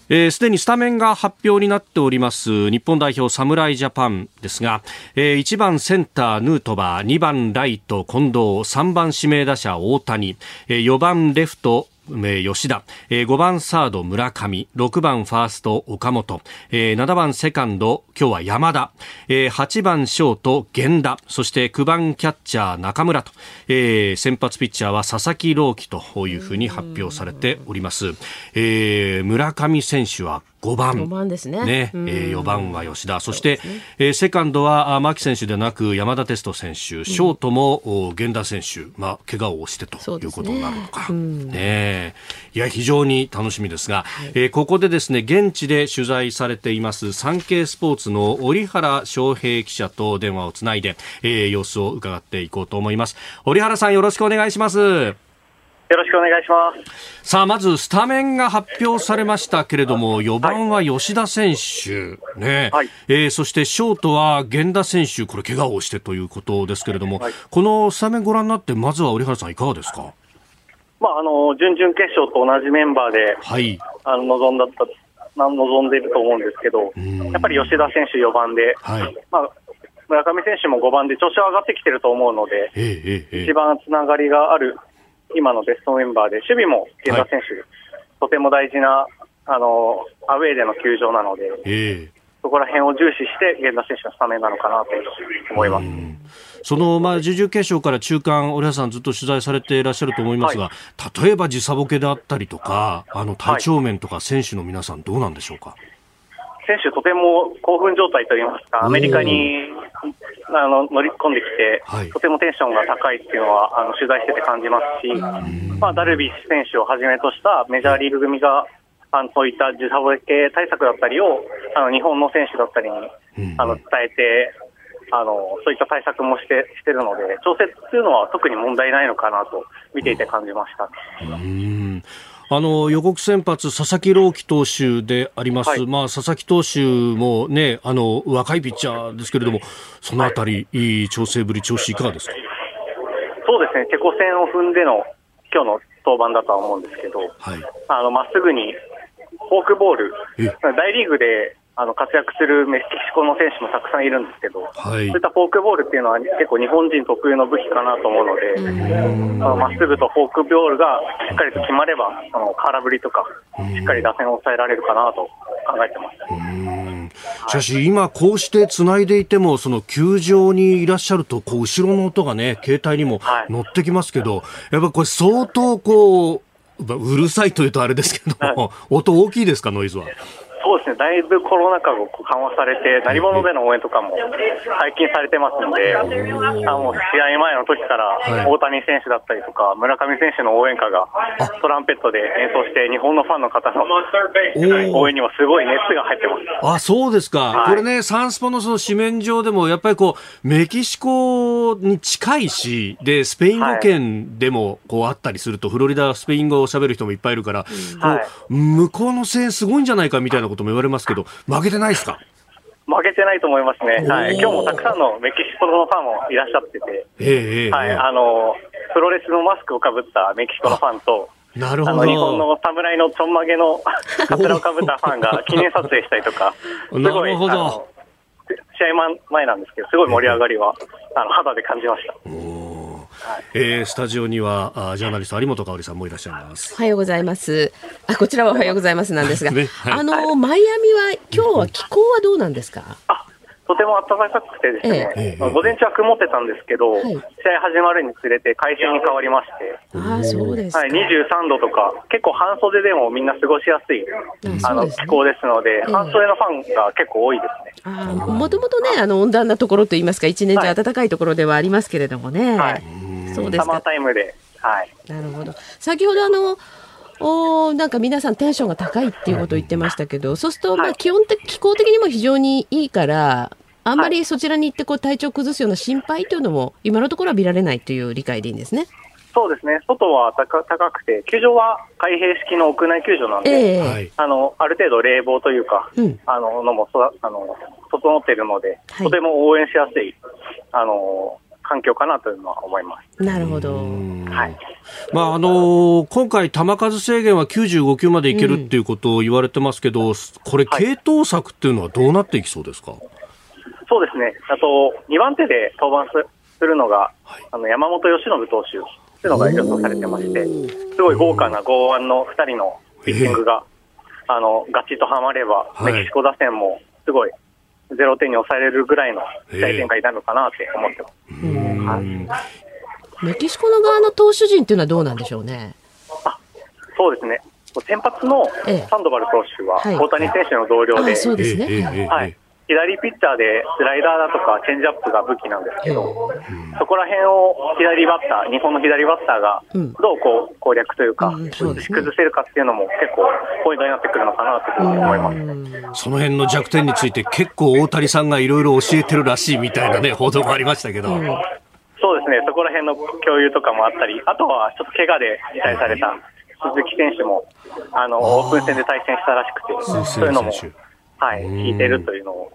すで、ー、にスタメンが発表になっております日本代表侍ジャパンですが、えー、1番センターヌートバー2番ライト近藤3番指名打者大谷、え、4番レフト吉田、え5番サード村上、6番ファースト岡本、え7番セカンド今日は山田、え8番ショート源田、そして9番キャッチャー中村と、え先発ピッチャーは佐々木朗希というふうに発表されております。え村上選手は5番。5番ですね。ね、うん、えー、4番は吉田。そして、ねえー、セカンドは牧選手でなく山田哲人選手、ショートも、うん、源田選手、まあ、怪我をしてということになるのか。ね、うん、ねいや、非常に楽しみですが、はい、えー、ここでですね、現地で取材されていますサンケイスポーツの折原翔平記者と電話をつないで、えー、様子を伺っていこうと思います。折原さんよろしくお願いします。よろしくお願いします。さあ、まずスタメンが発表されましたけれども、4番は吉田選手、ね、はい、えー、そしてショートは源田選手、これ怪我をしてということですけれども、はい、このスタメンご覧になって、まずは折原さんいかがですか？まあ、あの、準々決勝と同じメンバーで、はい、あの、望んだ望んでいると思うんですけど、やっぱり吉田選手4番で、はい、まあ、村上選手も5番で調子上がってきてると思うので、えええ、一番つながりがある今のベストメンバーで、守備も源田選手、はい、とても大事なあのアウェーでの球場なので、えー、そこら辺を重視して、源田選手のスタメンなのかなと思います。その、まあ、準々決勝から中間、折原さんずっと取材されていらっしゃると思いますが、はい、例えば時差ボケであったりとか、あの、体調面とか選手の皆さんどうなんでしょうか、選手、とても興奮状態といいますか、アメリカにあの乗り込んできて、はい、とてもテンションが高いっていうのはあの取材してて感じますし、まあ、ダルビッシュ選手をはじめとしたメジャーリーグ組が、あのそういった時差ボケ対策だったりをあの日本の選手だったりにあの伝えて、あのそういった対策もしてしてるので、調整っていうのは特に問題ないのかなと見ていて感じました。うんあの予告先発、佐々木朗希投手であります、はい、まあ、佐々木投手も、ね、あの若いピッチャーですけれども、そのあたり、はい、いい調整ぶり、調子いかがですか？そうですね、チェコ戦を踏んでの今日の登板だとは思うんですけど、はい、あのまっすぐにフォークボール、大リーグであの活躍するメキシコの選手もたくさんいるんですけど、はい、そういったフォークボールっていうのは結構日本人特有の武器かなと思うので、まっすぐとフォークボールがしっかりと決まれば、あの空振りとか、しっかり打線を抑えられるかなと考えてます。しかし今こうしてつないでいても、その球場にいらっしゃると、こう後ろの音がね、携帯にも乗ってきますけど、はい、やっぱこれ相当こう、うるさいというとあれですけど、はい、音大きいですか、ノイズは？そうですね、だいぶコロナ禍が緩和されて、鳴り物での応援とかも解禁されてますので、あの試合前の時から大谷選手だったりとか、村上選手の応援歌がトランペットで演奏して、日本のファンの方の応援にもすごい熱が入ってます。あそうですか、はい、これね、サンスポのその紙面上でも、やっぱりこうメキシコに近いし、でスペイン語圏でもこうあったりすると、フロリダ、スペイン語をしゃべる人もいっぱいいるから、はい、向こうの声援すごいんじゃないかみたいなことも言われますけど、負けてないですか？負けてないと思いますね、はい、今日もたくさんのメキシコのファンもいらっしゃってて、えー、はい、あのプロレスのマスクをかぶったメキシコのファンと、なるほど。日本の侍のちょんまげのカツラをかぶったファンが記念撮影したりとか、すごい、試合前なんですけど、すごい盛り上がりは、あの肌で感じました。はい、えー、スタジオにはあジャーナリスト有本香里さんもいらっしゃいます。おはようございます。あこちらはおはようございますなんですが、ねはい、あのマイアミは今日は気候はどうなんですか、あとても暖かくてですね、ええ、午前中は曇ってたんですけど、はい、試合始まるにつれて快晴に変わりまして、あそうですはい、23度とか、結構半袖でもみんな過ごしやすい、あの、気候ですので、半袖のファンが結構多いですね。もともとね、あの温暖なところといいますか、一年中暖かいところではありますけれどもね。はいそうですサマータイムで。はい。なるほど。先ほどあの、おなんか皆さんテンションが高いっていうことを言ってましたけど、そうすると、まあ基本的、気候的にも非常にいいから、あんまりそちらに行ってこう体調崩すような心配というのも、今のところは見られないという理解でいいんですね。そうですね、外は高高くて、球場は開閉式の屋内球場なんで、えー、あのある程度冷房というか、うん、あののもそあの整っているので、はい、とても応援しやすいあの環境かなというのは思います。なるほど。はい。まああのー、今回球数制限は95球までいけるっていうことを言われてますけど、うん、これ系統策っていうのはどうなっていきそうですか？はい、そうですね。あと2番手で登板するのが、はい、あの山本由伸投手というのが予想されてまして、すごい豪華な剛腕の2人のピッチングが、えー、あのガチッとはまれば、メキシコ打線もすごい0点に抑えれるぐらいの試合展開になるのかなって思ってます。メキシコの側の投手陣っていうのはどうなんでしょうね。あそうですね。先発のサンドバル投手は大谷選手の同僚で、そうですね。はい。左ピッチャーでスライダーだとかチェンジアップが武器なんですけど、そこら辺を左バッター、日本の左バッターがどうこう攻略というか、崩せるかっていうのも結構ポイントになってくるのかなというふうに思います、その辺の弱点について結構大谷さんがいろいろ教えてるらしいみたいなね、報道がありましたけど。そうですね、そこら辺の共有とかもあったり、あとはちょっと怪我で辞退された鈴木選手も、あの、オープン戦で対戦したらしくて、そういうのも、はい、聞いてるというのを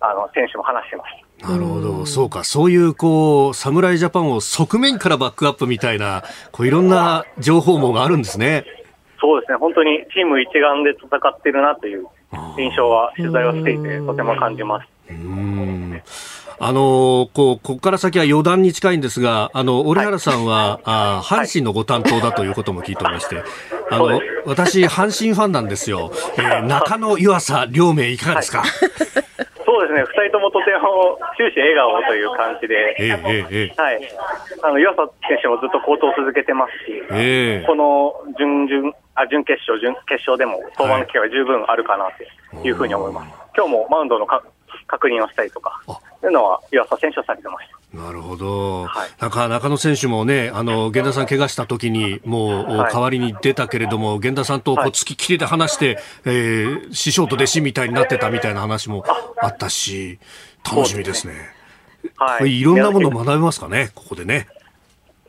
あの選手も話してました。なるほど、そうか、そういうこう侍ジャパンを側面からバックアップみたいな、こういろんな情報網があるんですね。そうですね、本当にチーム一丸で戦ってるなという印象は取材をしていて、とても感じます。うん。あのこうここから先は余談に近いんですが、あの折原さんは、はい、あ阪神のご担当だということも聞いておりまして、あの私、阪神ファンなんですよ、えー、中野湯浅両名、いかがですか？は いそうですね、2人ともとても終始笑顔という感じで、えーえー、はい、あの湯浅選手もずっと好投を続けてますし、えー、この準々あ準決勝準、決勝でも登板の機会は十分あるかなというふうに思います。今日もマウンドのか確認をしたりとか、というのは岩佐選手はされてました。なるほど、はい、なんか中野選手もね、あの源田さん、怪我した時に、もう、代わりに出たけれども、源田さんとこう付きっきりで話して、はい、えー、師匠と弟子みたいになってたみたいな話もあ。ったし、楽しみですね。はい、いろんなものを学べますかね、ここでね。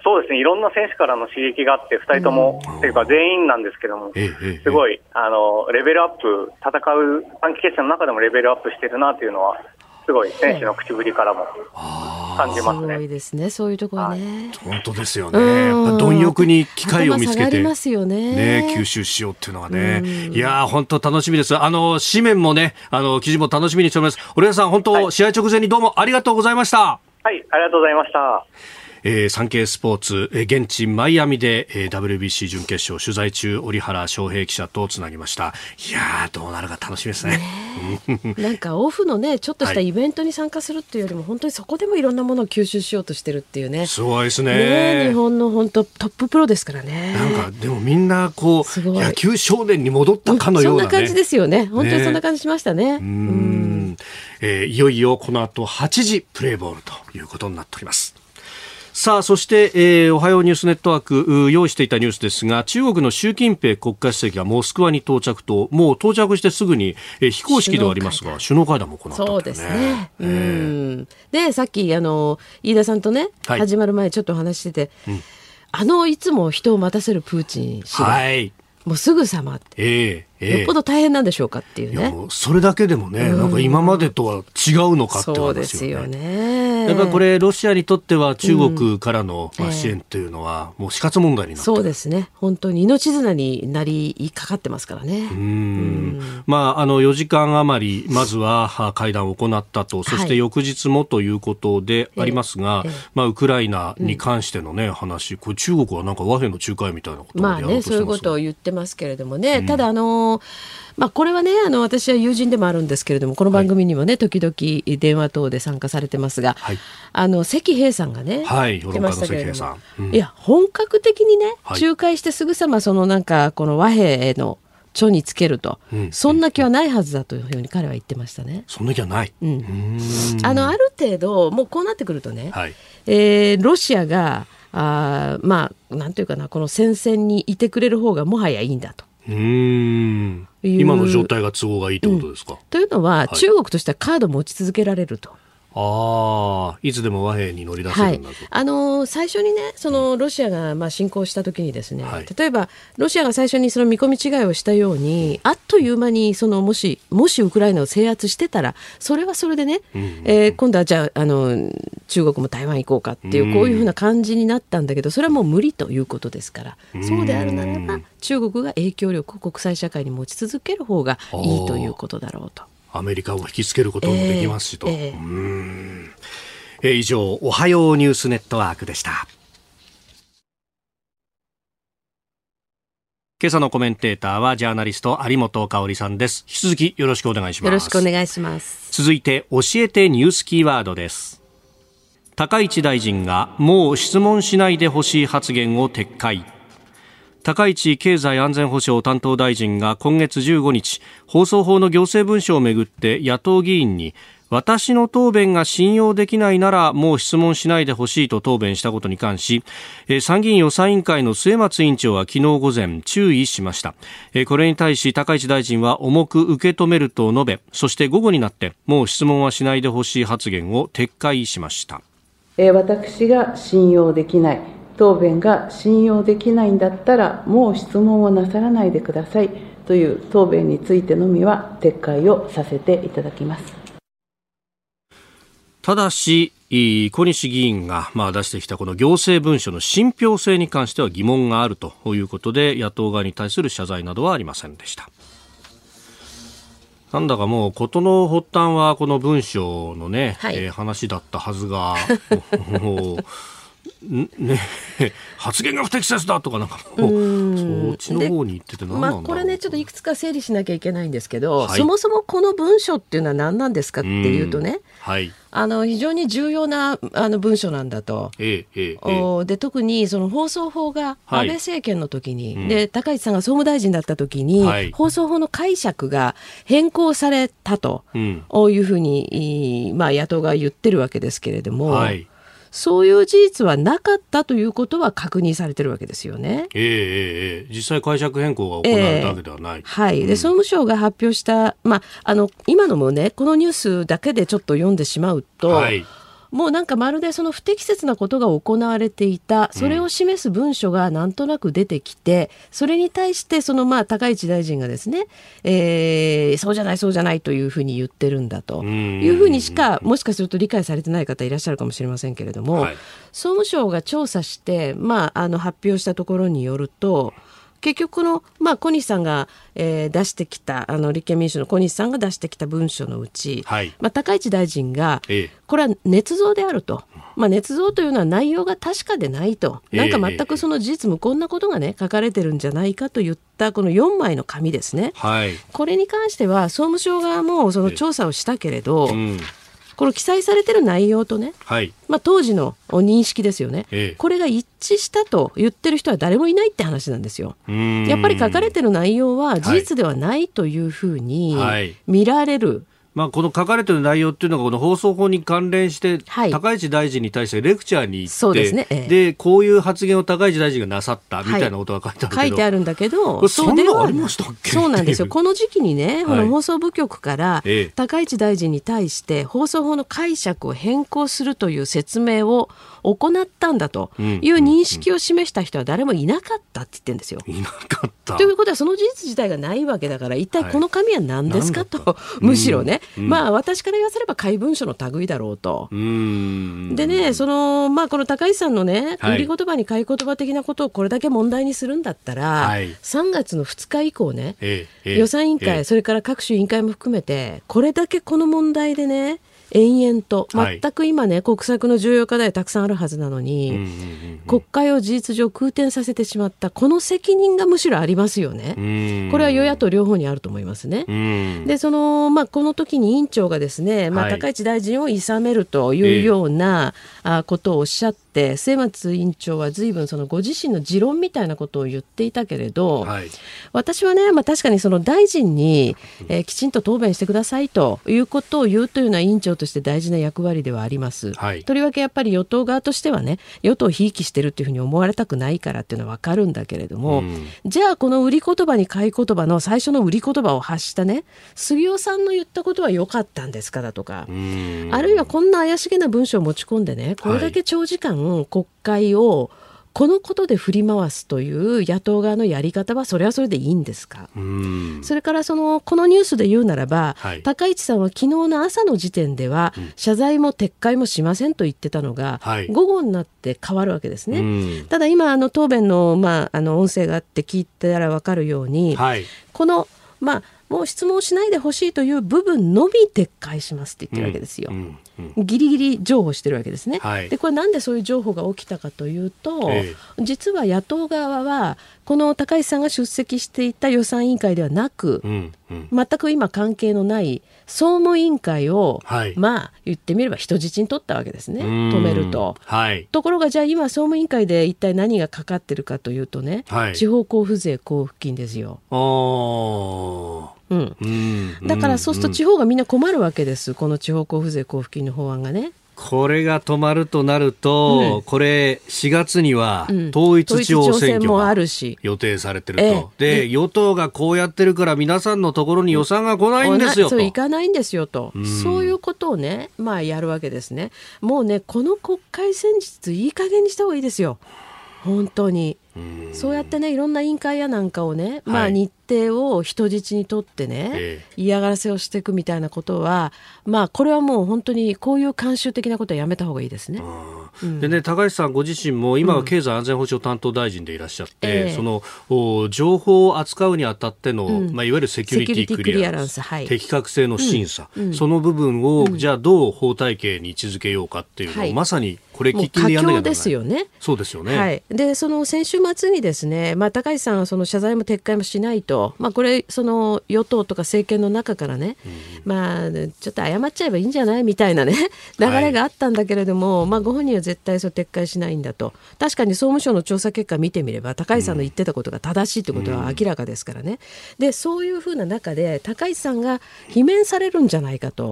そうですね、いろんな選手からの刺激があって、2人とも、と、うん、いうか全員なんですけども、ええ、すごいあのレベルアップ、戦う短期決戦の中でもレベルアップしてるなというのは、すごい選手の口ぶりからも感じますね。すごいですね、そういうところね。本当ですよね。やっぱ貪欲に機会を見つけて、ね、ね、吸収しようっていうのはね。いや本当楽しみです。あの、紙面もね、あの、記事も楽しみにしております。堀江さん、本当、はい、試合直前にどうもありがとうございました。はい、ありがとうございました。えー、サンケイスポーツ、えー、現地マイアミで、えー、WBC 準決勝取材中、折原翔平記者とつなぎました。いやどうなるか楽しみですね。ねなんかオフのね、ちょっとしたイベントに参加するっていうよりも、はい、本当にそこでもいろんなものを吸収しようとしてるっていうね。すごいですね。ね日本の本当トッププロですからね。なんかでもみんなこう野球少年に戻ったかのような、ね、そんな感じですよね。本当にそんな感じしましたね。ねうんえー、いよいよこの後8時プレーボールということになっております。さあそして、えー、おはようニュースネットワーク用意していたニュースですが中国の習近平国家主席がモスクワに到着ともう到着してすぐに、えー、非公式ではありますが首脳会談。も行った、ね、そうですね、えー、うん。でさっきあの飯田さんとね、はい、始まる前ちょっとお話してて、うん、あのいつも人を待たせるプーチン氏が、はい、もうすぐさまって、えーえ。ー、よっぽど大変なんでしょうかっていうね。それだけでもね、うん、なんか今までとは違うのかってことですよね。そうですよね。やっぱりこれ、ロシアにとっては中国からの、まあ、支援というのは、もう死活問題になってそうですね。本当に命綱になりかかってますからね。うん。まあ、あの、4時間余り、まずは会談を行ったと、そして翌日もということでありますが、ええ。まあ、ウクライナに関してのね、うん、話、これ中国はなんか和平の仲介みたいなことまあね、そういうことを言ってますけれどもね、ただ、あのまあ、これはねあの私は友人でもあるんですけれどもこの番組にもね、はい、時々電話等で参加されてますが、はい、あの関平さんがね、はい、来ましたけれども、うん、いや本格的にね仲介してすぐさまそのなんかこの和平への著につけると、うん、そんな気はないはずだというふうに彼は言ってましたね。そんな気はない、うん、あのある程度もうこうなってくるとね、はい、えー、ロシアがあまあなんていうかなこの戦線にいてくれる方がもはやいいんだと。うん。今の状態が都合がいいってことですか、うん、というのは、はい、中国としてはカード持ち続けられると。ああ、いつでも和平に乗り出せるんだと、はい、あの最初にね、そのロシアがまあ侵攻したときにですね、はい、例えばロシアが最初にその見込み違いをしたように、あっという間にそのもしもしウクライナを制圧してたら、それはそれでね、うんうん、えー、今度はじゃああの中国も台湾行こうかっていう、こういうふうな感じになったんだけど、それはもう無理ということですから、そうであるならば、中国が影響力を国際社会に持ち続ける方がいいということだろうと。アメリカを引きつけることもできますしと。えーえー、うんえー、以上、おはようニュースネットワークでした。今朝のコメンテーターはジャーナリスト有本香里さんです。引き続きよろしくお願いします。よろしくお願いします。続いて教えてニュースキーワードです。高市大臣がもう質問しないでほしい発言を撤回。高市経済安全保障担当大臣が今月15日放送法の行政文書をめぐって野党議員に私の答弁が信用できないならもう質問しないでほしいと答弁したことに関し参議院予算委員会の末松委員長は昨日午前注意しました。これに対し高市大臣は重く受け止めると述べそして午後になってもう質問はしないでほしい発言を撤回しました。私が信用できない。答弁が信用できないんだったら、もう質問をなさらないでくださいという答弁についてのみは撤回をさせていただきます。ただし、小西議員がまあ出してきたこの行政文書の信憑性に関しては疑問があるということで野党側に対する謝罪などはありませんでした。なんだかもう事の発端はこの文章のね、はい、えー、話だったはずが もうね、発言が不適切だとかなんかもうそっちの方に行っててまあ、これねちょっといくつか整理しなきゃいけないんですけど、はい、そもそもこの文書っていうのは何なんですかっていうとね、はい、あの非常に重要なあの文書なんだと、えええで特にその放送法が安倍政権の時に、はい、で高市さんが総務大臣だった時に、はい、放送法の解釈が変更されたと、うん、いうふうに、まあ、野党が言ってるわけですけれども。はいそういう事実はなかったということは確認されてるわけですよね。えー、えー、実際解釈変更が行われたわけではない。えー、はい。で、総務省が発表した、まあ、あの、今のもね、このニュースだけでちょっと読んでしまうと、はいもうなんかまるでその不適切なことが行われていた、それを示す文書がなんとなく出てきて、それに対してそのまあ高市大臣がですね、えー、そうじゃないそうじゃないというふうに言ってるんだと。いうふうにしか、もしかすると理解されてない方いらっしゃるかもしれませんけれども、はい、総務省が調査して、まあ、あの発表したところによると、結局この、まあ、小西さんが、えー、出してきたあの立憲民主の小西さんが出してきた文書のうち、はい、まあ、高市大臣が、ええ、これは捏造であると、まあ、捏造というのは内容が確かでないと、なんか全くその事実無根なことがね書かれてるんじゃないかといったこの4枚の紙ですね、はい、これに関しては総務省側もその調査をしたけれど、うんこの記載されてる内容とね、はい、まあ、当時の認識ですよね、ええ、これが一致したと言ってる人は誰もいないって話なんですよ。やっぱり書かれてる内容は事実ではないというふうに見られる。まあ、この書かれている内容っていうのがこの放送法に関連して、はい、高市大臣に対してレクチャーに行ってそうですね、こういう発言を高市大臣がなさったみたいなことが書いてある、はい、書いてあるんだけどそんなありましたっけ？そうなんですよ。この時期にね、この放送部局から高市大臣に対して放送法の解釈を変更するという説明を行ったんだという認識を示した人は誰もいなかったって言ってるんですよ。いなかった。ということはその事実自体がないわけだから一体この紙は何ですか、はい、とむしろね、うん、まあ私から言わせれば怪文書の類だろうと。でねそのまあこの高市さんのね売り言葉に買い言葉的なことをこれだけ問題にするんだったら、はい、3月の2日以降ね、ええ、予算委員会、え、それから各種委員会も含めてこれだけこの問題でね延々と、全く今ね、国策の重要課題たくさんあるはずなのに、国会を事実上空転させてしまった、この責任がむしろありますよね。これは与野党両方にあると思いますね。で、その、まあ、この時に委員長がですね、まあ、高市大臣をいさめるというような、あことをおっしゃって、末松委員長は随分そのご自身の持論みたいなことを言っていたけれど、はい、私はね、まあ、確かにその大臣に、えー、きちんと答弁してくださいということを言うというのは委員長として大事な役割ではあります。はい、とりわけやっぱり与党側としてはね与党をひいきしてるっていうふうに思われたくないからっていうのは分かるんだけれども、うん、じゃあこの売り言葉に買い言葉の最初の売り言葉を発したね杉尾さんの言ったことは良かったんですかだとか、あるいはこんな怪しげな文章を持ち込んでねこれだけ長時間国会をこのことで振り回すという野党側のやり方はそれはそれでいいんですか？それからそのこのニュースで言うならば、はい、高市さんは昨日の朝の時点では、謝罪も撤回もしませんと言ってたのが、はい、午後になって変わるわけですね。ただ今あの答弁の,、まあ、あの音声があって聞いたら分かるように、はい、このまあもう質問しないでほしいという部分のみ撤回しますって言ってるわけですよ。うんうん、ギリギリ譲歩してるわけですね。はい、でこれなんでそういう譲歩が起きたかというと、えー、実は野党側はこの高市さんが出席していた予算委員会ではなく、うんうん、全く今関係のない総務委員会を、はい、まあ言ってみれば人質に取ったわけですね。止めると、はい、ところがじゃあ今総務委員会で一体何がかかってるかというとね、はい、地方交付税交付金ですよ。あうん、だからそうすると地方がみんな困るわけです、この地方交付税交付金の法案がね。これが止まるとなると、うん、これ4月には統一地方選挙が予定されてると、で与党がこうやってるから皆さんのところに予算が来ないんですよと。いかないんですよと、うん、そういうことをね、まあ、やるわけですね。もうねこの国会戦術いい加減にした方がいいですよ。本当に。そうやってねいろんな委員会やなんかをね、まあ、日手を人質にとってね、えー、嫌がらせをしていくみたいなことは、まあ、これはもう本当にこういう慣習的なことはやめた方がいいですね。でね、高橋さんご自身も今は経済安全保障担当大臣でいらっしゃって、うん、そのお情報を扱うにあたっての、うん、まあ、いわゆるセキュリティクリアランス、はい、適格性の審査、うん、その部分を、じゃあどう法体系に位置づけようかっていうのを、はい、まさにこれ喫緊でやんなきゃですよね。そうですよね。はい。で、その先週末にですね、まあ高橋さんはその謝罪も撤回もしないと、まあこれその与党とか政権の中からね、うん、まあちょっと謝っちゃえばいいんじゃないみたいなね 流れがあったんだけれども、はい、まあご本人は絶対そう撤回しないんだと。確かに総務省の調査結果見てみれば高橋さんの言ってたことが正しいってことは明らかですからね。うん、で、そういうふうな中で高橋さんが罷免されるんじゃないかと、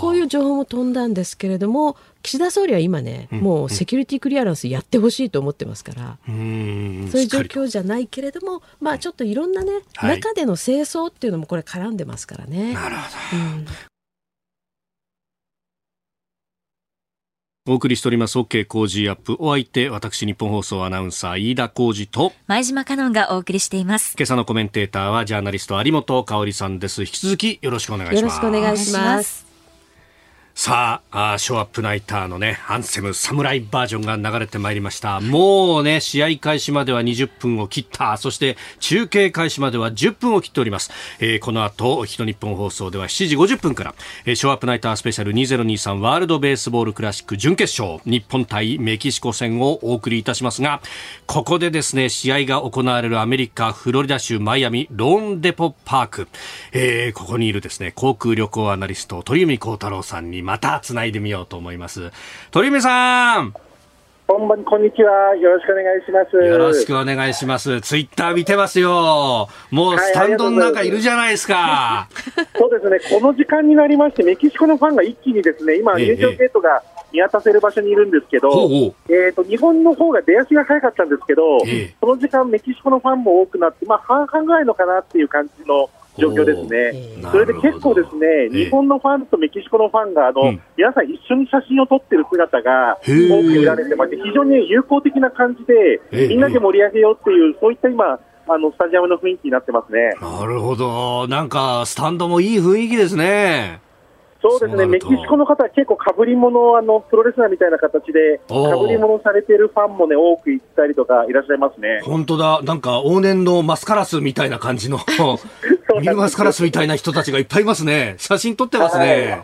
こういう情報も飛んだんですけれども。岸田総理は今ね、もうセキュリティクリアランスやってほしいと思ってますから、そういう状況じゃないけれども、まあ、ちょっといろんなね、はい、中での清掃っていうのもこれ絡んでますからね。なるほど、うん。お送りしております OK 工事アップお相手私日本放送アナウンサー飯田浩二と。前島香音がお送りしています。今朝のコメンテーターはジャーナリスト有本香里さんです。引き続きよろしくお願いします。よろしくお願いしますさああ、ショーアップナイターのね、アンセム侍バージョンが流れてまいりました。もうね、試合開始までは20分を切った。そして中継開始までは10分を切っております。えー、この後、日日本放送では7時50分から、えー、ショーアップナイタースペシャル2023ワールドベースボールクラシック準決勝、日本対メキシコ戦をお送りいたしますが、ここでですね、試合が行われるアメリカ、フロリダ州マイアミ、ローンデポパーク、えー、ここにいるですね、航空旅行アナリスト、鳥海幸太郎さんにまたつないでみようと思います。鳥海さんこんばんこんにちは。よろしくお願いします。よろしくお願いします。ツイッター見てますよ。もうスタンドの中いるじゃないですか。そうですね。この時間になりまして、メキシコのファンが一気にですね、今、入場ゲートが見渡せる場所にいるんですけど、えっ、と、日本の方が出足が早かったんですけど、その時間メキシコのファンも多くなって、まあ、半々ぐらいのかなっていう感じの状況ですね。それで結構ですね、日本のファンとメキシコのファンが、あの、うん、皆さん一緒に写真を撮ってる姿が多く見られてまして、非常に友好的な感じで、みんなで盛り上げようっていう、そういった今、あの、スタジアムの雰囲気になってますね。なるほど。なんか、スタンドもいい雰囲気ですね。そうですね、メキシコの方は結構かぶり物あのプロレスラーみたいな形で、かぶり物されているファンもね、多く行ったりとかいらっしゃいますね。本当だ、なんか往年のマスカラスみたいな感じの、ミルマスカラスみたいな人たちがいっぱいいますね。写真撮ってますね。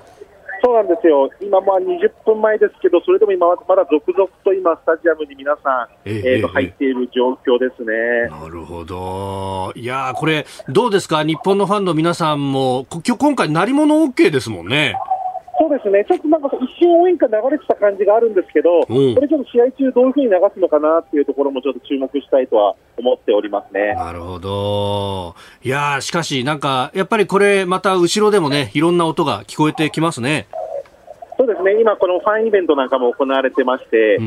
そうなんですよ、今、まあ20分前ですけど、それでも今、まだ続々と今、スタジアムに皆さん、えー、えー、と入っている状況ですね。なるほど、いやこれ、どうですか、日本のファンの皆さんも、今回、鳴り物 OK ですもんね。そうですね、ちょっとなんか一瞬応援歌流れてた感じがあるんですけど、うん、これちょっと試合中、どういうふうに流すのかなっていうところもちょっと注目したいとは思っておりますね。なるほど。いやしかし、なんか、やっぱりこれ、また後ろでもね、いろんな音が聞こえてきますね。そうですね、今、このファンイベントなんかも行われてまして、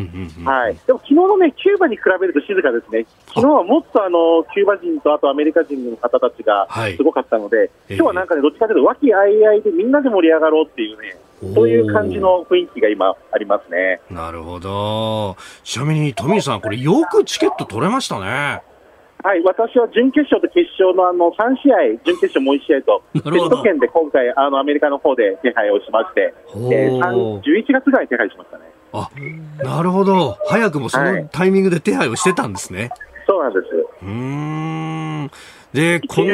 はい、でも昨日のね、キューバに比べると静かですね、昨日はもっとあのキューバ人とあとアメリカ人の方たちがすごかったので、はい、今日はなんかね、どっちかというと、和気あいあいでみんなで盛り上がろうっていうね、そういう感じの雰囲気が今、ありますね。なるほど。ちなみに、富さん、これ、よくチケット取れましたね。はい、私は準決勝と決勝のあの3試合、準決勝もう1試合と、ベスト圏で今回、あのアメリカの方で手配をしまして、えー、11月ぐらいに手配しましたね。あなるほど、早くもそのタイミングで手配をしてたんですね。はい、そうなんです。うんで、この、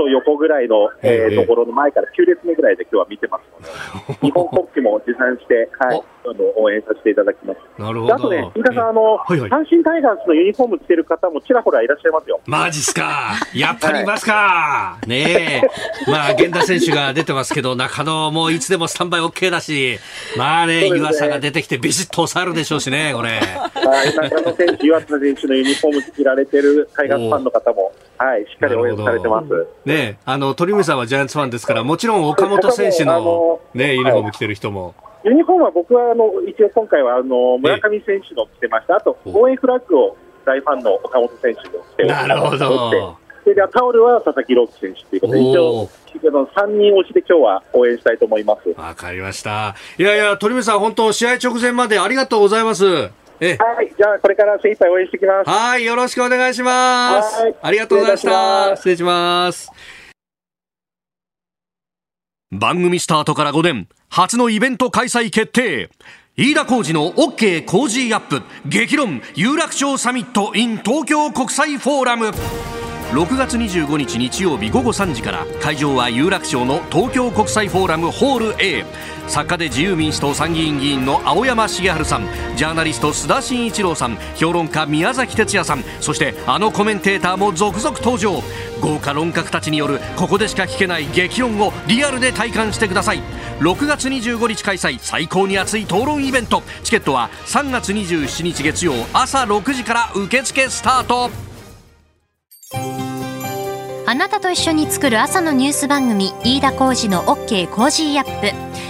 と横ぐらいの、えー、ところの前から9列目ぐらいで今日は見てますので、日本国旗も持参して、はい、あの応援させていただきます。なるほど。あとね、飯田さん、あの、阪神タイガースのユニフォーム着てる方もちらほらいらっしゃいますよ。マジっすか。やっぱりいますか。はい、ねえ。まあ、源田選手が出てますけど、中野もいつでもスタンバイ OK だし、まあね、ね湯浅が出てきてビシッと抑えるでしょうしね、これ。はい、中野選手、湯浅選手のユニフォーム着られてるタイガースファンの方も。はい、しっかり応援されてます。ね、あの鳥海さんはジャイアンツファンですから、もちろん岡本選手のねユニフォーム着てる人も。ユニフォームは僕はあの一応今回はあの村上選手の着てました。あと応援フラッグを大ファンの岡本選手の着てなるほど。でタオルは佐々木朗希選手ということで一応。3人推しで今日は応援したいと思います。わかりました。いやいや、鳥海さん、本当、試合直前までありがとうございます。えはい、じゃあこれから精一杯応援してきます。はい、よろしくお願いします。ありがとうございました。失礼します。番組スタートから5年、初のイベント開催決定。飯田浩二の OK 工事アップ激論有楽町サミット in 東京国際フォーラム6月25日日曜日午後3時から会場は有楽町の東京国際フォーラムホール A 作家で自由民主党参議院議員の青山茂春さんジャーナリスト須田慎一郎さん評論家宮崎哲也さんそしてあのコメンテーターも続々登場。豪華論客たちによるここでしか聞けない激論をリアルで体感してください。6月25日開催最高に熱い討論イベント。チケットは3月27日月曜朝6時から受付スタート。あなたと一緒に作る朝のニュース番組飯田浩二の OK コージーアップ。